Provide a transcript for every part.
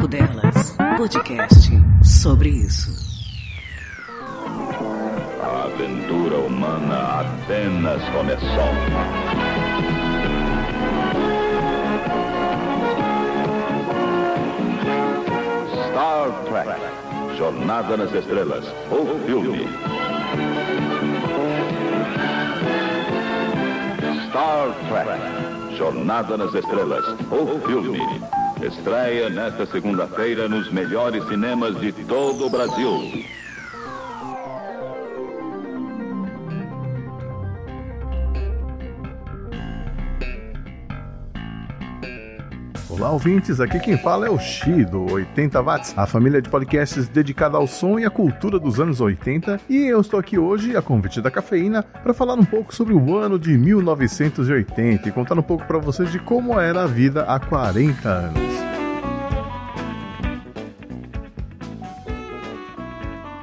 Papo Delas, podcast sobre isso. A aventura humana apenas começou. Star Trek Jornada nas Estrelas, o filme. Star Trek Jornada nas Estrelas, o filme. Estreia nesta segunda-feira nos melhores cinemas de todo o Brasil. Olá, ouvintes. Aqui quem fala é o Xi, do 80 Watts, a família de podcasts dedicada ao som e à cultura dos anos 80. E eu estou aqui hoje, a convite da cafeína, para falar um pouco sobre o ano de 1980 e contar um pouco para vocês de como era a vida há 40 anos.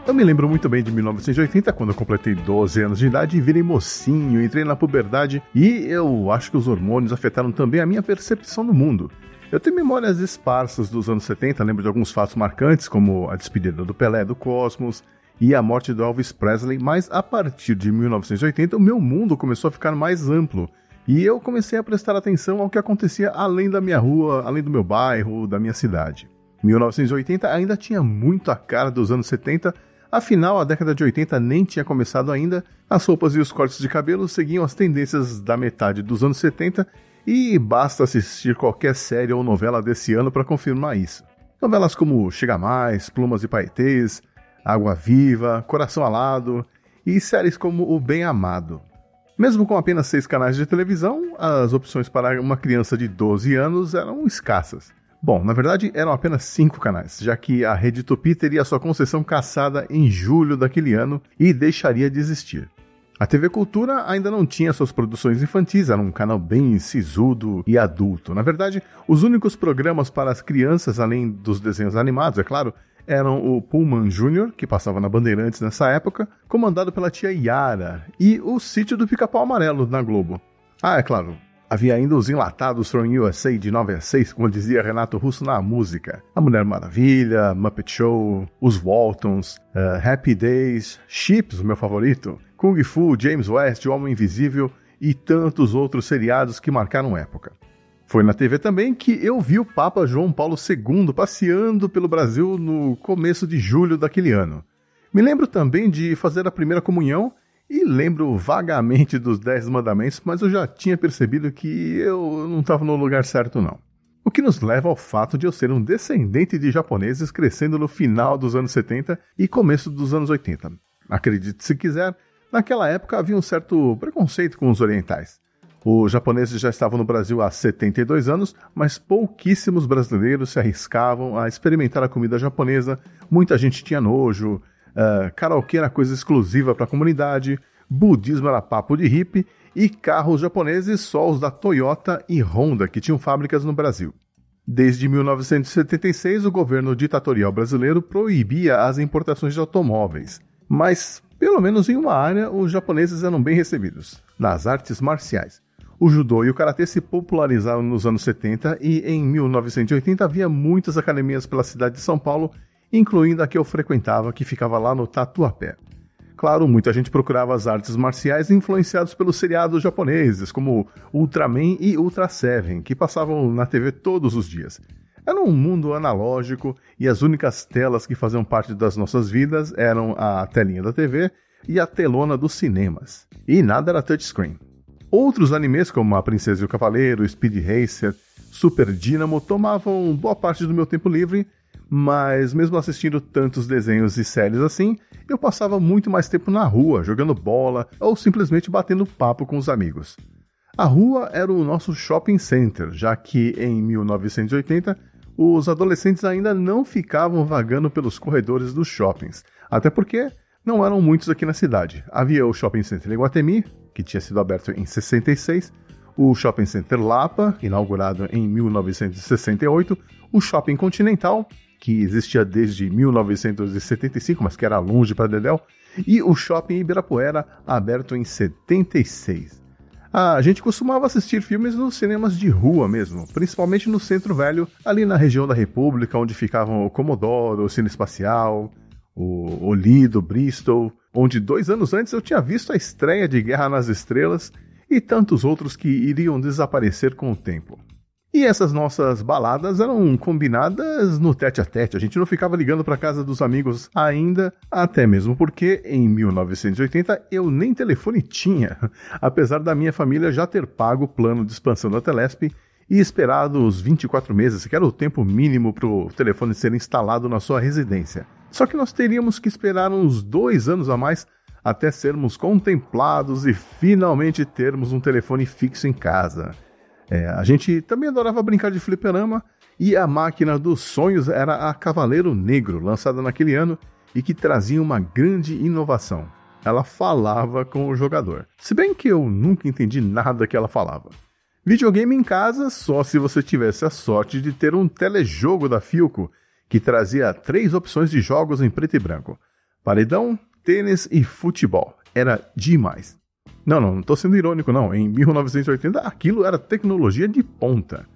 Eu me lembro muito bem de 1980, quando eu completei 12 anos de idade e virei mocinho, entrei na puberdade e eu acho que os hormônios afetaram também a minha percepção do mundo. Eu tenho memórias esparsas dos anos 70, lembro de alguns fatos marcantes, como a despedida do Pelé do Cosmos e a morte do Elvis Presley, mas a partir de 1980 o meu mundo começou a ficar mais amplo e eu comecei a prestar atenção ao que acontecia além da minha rua, além do meu bairro, da minha cidade. 1980 ainda tinha muito a cara dos anos 70, afinal a década de 80 nem tinha começado ainda, as roupas e os cortes de cabelo seguiam as tendências da metade dos anos 70 e basta assistir qualquer série ou novela desse ano para confirmar isso. Novelas como Chega Mais, Plumas e Paetês, Água Viva, Coração Alado e séries como O Bem Amado. Mesmo com apenas seis canais de televisão, as opções para uma criança de 12 anos eram escassas. Bom, na verdade eram apenas cinco canais, já que a Rede Tupi teria sua concessão cassada em julho daquele ano e deixaria de existir. A TV Cultura ainda não tinha suas produções infantis, era um canal bem sisudo e adulto. Na verdade, os únicos programas para as crianças, além dos desenhos animados, é claro, eram o Pullman Jr., que passava na Bandeirantes nessa época, comandado pela tia Yara, e o Sítio do Pica-Pau Amarelo na Globo. Ah, é claro, Havia ainda os enlatados from USA de 9 a 6, como dizia Renato Russo na música. A Mulher Maravilha, Muppet Show, Os Waltons, uh, Happy Days, Chips, o meu favorito, Kung Fu, James West, O Homem Invisível e tantos outros seriados que marcaram época. Foi na TV também que eu vi o Papa João Paulo II passeando pelo Brasil no começo de julho daquele ano. Me lembro também de fazer a primeira comunhão e lembro vagamente dos Dez Mandamentos, mas eu já tinha percebido que eu não estava no lugar certo, não. O que nos leva ao fato de eu ser um descendente de japoneses crescendo no final dos anos 70 e começo dos anos 80. Acredite se quiser, naquela época havia um certo preconceito com os orientais. Os japoneses já estavam no Brasil há 72 anos, mas pouquíssimos brasileiros se arriscavam a experimentar a comida japonesa, muita gente tinha nojo, Uh, karaokê era coisa exclusiva para a comunidade, budismo era papo de hippie e carros japoneses só os da Toyota e Honda que tinham fábricas no Brasil. Desde 1976, o governo ditatorial brasileiro proibia as importações de automóveis, mas, pelo menos em uma área, os japoneses eram bem recebidos: nas artes marciais. O judô e o karatê se popularizaram nos anos 70 e em 1980 havia muitas academias pela cidade de São Paulo incluindo a que eu frequentava, que ficava lá no Tatuapé. Claro, muita gente procurava as artes marciais influenciados pelos seriados japoneses, como Ultraman e Ultra Seven, que passavam na TV todos os dias. Era um mundo analógico e as únicas telas que faziam parte das nossas vidas eram a telinha da TV e a telona dos cinemas. E nada era touchscreen. Outros animes como A Princesa e o Cavaleiro, Speed Racer, Super Dynamo tomavam boa parte do meu tempo livre mas mesmo assistindo tantos desenhos e séries assim, eu passava muito mais tempo na rua, jogando bola ou simplesmente batendo papo com os amigos. A rua era o nosso shopping center, já que em 1980 os adolescentes ainda não ficavam vagando pelos corredores dos shoppings, até porque não eram muitos aqui na cidade. Havia o Shopping Center Iguatemi, que tinha sido aberto em 66, o Shopping Center Lapa, inaugurado em 1968, o Shopping Continental, que existia desde 1975, mas que era longe para Dedéu, e o Shopping Ibirapuera, aberto em 76. A gente costumava assistir filmes nos cinemas de rua mesmo, principalmente no Centro Velho, ali na região da República, onde ficavam o Comodoro, o Cine Espacial, o Olido, Bristol, onde dois anos antes eu tinha visto a estreia de Guerra nas Estrelas e tantos outros que iriam desaparecer com o tempo. E essas nossas baladas eram combinadas no tete a tete, a gente não ficava ligando para casa dos amigos ainda, até mesmo porque em 1980 eu nem telefone tinha, apesar da minha família já ter pago o plano de expansão da Telesp e esperado os 24 meses, que era o tempo mínimo para o telefone ser instalado na sua residência. Só que nós teríamos que esperar uns dois anos a mais até sermos contemplados e finalmente termos um telefone fixo em casa. É, a gente também adorava brincar de fliperama e a máquina dos sonhos era a Cavaleiro Negro, lançada naquele ano e que trazia uma grande inovação. Ela falava com o jogador. Se bem que eu nunca entendi nada que ela falava. Videogame em casa só se você tivesse a sorte de ter um telejogo da Filco que trazia três opções de jogos em preto e branco: paredão, tênis e futebol. Era demais. Não, não, não estou sendo irônico, não. Em 1980, aquilo era tecnologia de ponta.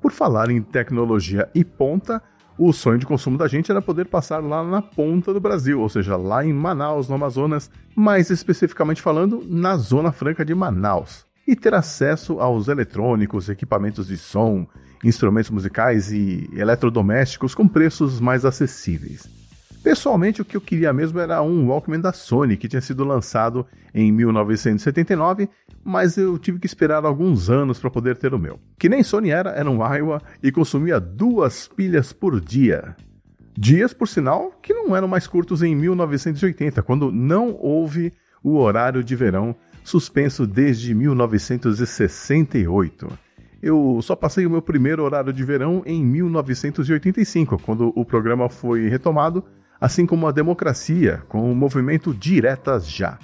Por falar em tecnologia e ponta, o sonho de consumo da gente era poder passar lá na ponta do Brasil, ou seja, lá em Manaus, no Amazonas, mais especificamente falando, na Zona Franca de Manaus, e ter acesso aos eletrônicos, equipamentos de som, instrumentos musicais e eletrodomésticos com preços mais acessíveis. Pessoalmente, o que eu queria mesmo era um Walkman da Sony, que tinha sido lançado em 1979, mas eu tive que esperar alguns anos para poder ter o meu. Que nem Sony era, era um Iowa e consumia duas pilhas por dia. Dias, por sinal, que não eram mais curtos em 1980, quando não houve o horário de verão, suspenso desde 1968. Eu só passei o meu primeiro horário de verão em 1985, quando o programa foi retomado assim como a democracia, com o movimento Diretas Já.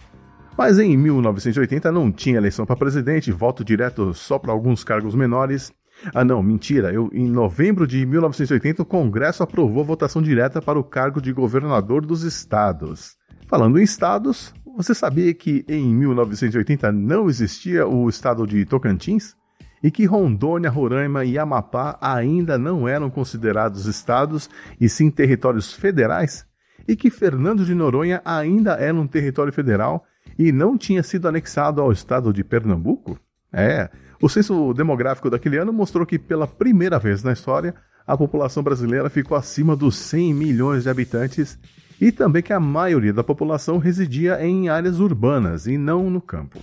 Mas em 1980 não tinha eleição para presidente, voto direto só para alguns cargos menores. Ah, não, mentira. Eu, em novembro de 1980, o Congresso aprovou votação direta para o cargo de governador dos estados. Falando em estados, você sabia que em 1980 não existia o estado de Tocantins? E que Rondônia, Roraima e Amapá ainda não eram considerados estados e sim territórios federais? e que Fernando de Noronha ainda era um território federal e não tinha sido anexado ao estado de Pernambuco? É, o censo demográfico daquele ano mostrou que pela primeira vez na história a população brasileira ficou acima dos 100 milhões de habitantes e também que a maioria da população residia em áreas urbanas e não no campo.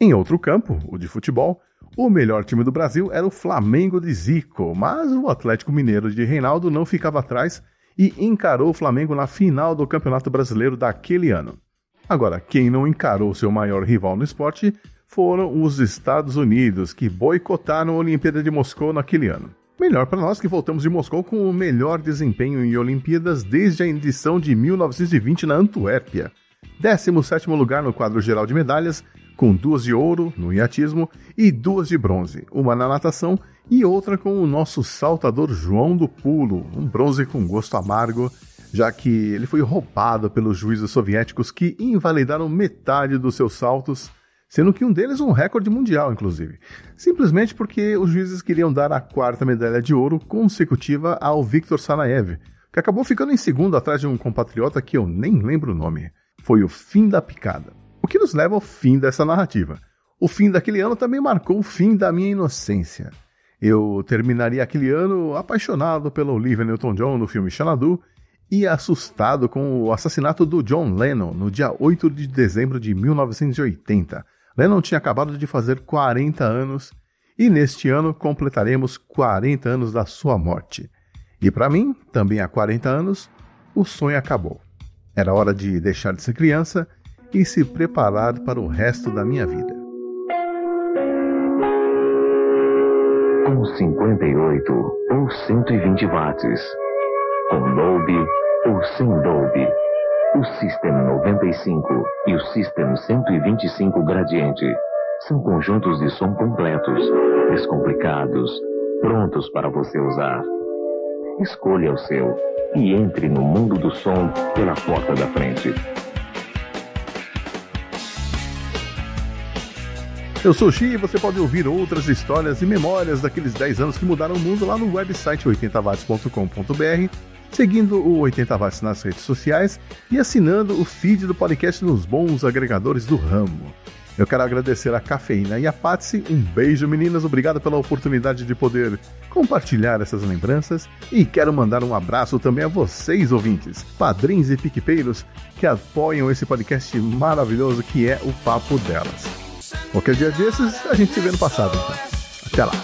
Em outro campo, o de futebol, o melhor time do Brasil era o Flamengo de Zico, mas o Atlético Mineiro de Reinaldo não ficava atrás e encarou o Flamengo na final do Campeonato Brasileiro daquele ano. Agora, quem não encarou seu maior rival no esporte foram os Estados Unidos, que boicotaram a Olimpíada de Moscou naquele ano. Melhor para nós que voltamos de Moscou com o melhor desempenho em Olimpíadas desde a edição de 1920 na Antuérpia. 17 lugar no quadro geral de medalhas, com duas de ouro no iatismo e duas de bronze, uma na natação e outra com o nosso saltador João do Pulo, um bronze com gosto amargo, já que ele foi roubado pelos juízes soviéticos que invalidaram metade dos seus saltos, sendo que um deles um recorde mundial, inclusive. Simplesmente porque os juízes queriam dar a quarta medalha de ouro consecutiva ao Viktor Sanaev, que acabou ficando em segundo atrás de um compatriota que eu nem lembro o nome. Foi o fim da picada. O que nos leva ao fim dessa narrativa. O fim daquele ano também marcou o fim da minha inocência. Eu terminaria aquele ano apaixonado pela Olivia Newton-John no filme Xanadu e assustado com o assassinato do John Lennon no dia 8 de dezembro de 1980. Lennon tinha acabado de fazer 40 anos e neste ano completaremos 40 anos da sua morte. E para mim, também há 40 anos, o sonho acabou. Era hora de deixar de ser criança e se preparar para o resto da minha vida. Com 58 ou 120 watts, com Dolby ou sem Dolby, o System 95 e o System 125 Gradiente são conjuntos de som completos, descomplicados, prontos para você usar. Escolha o seu e entre no mundo do som pela porta da frente. Eu sou o Xi e você pode ouvir outras histórias e memórias daqueles 10 anos que mudaram o mundo lá no website 80watts.com.br, seguindo o 80 Watts nas redes sociais e assinando o feed do podcast nos bons agregadores do ramo. Eu quero agradecer a Cafeína e a Patsy. Um beijo, meninas. Obrigado pela oportunidade de poder compartilhar essas lembranças. E quero mandar um abraço também a vocês, ouvintes, padrinhos e piquepeiros, que apoiam esse podcast maravilhoso que é o Papo Delas. Qualquer dia desses, a gente se vê no passado, então. Até lá.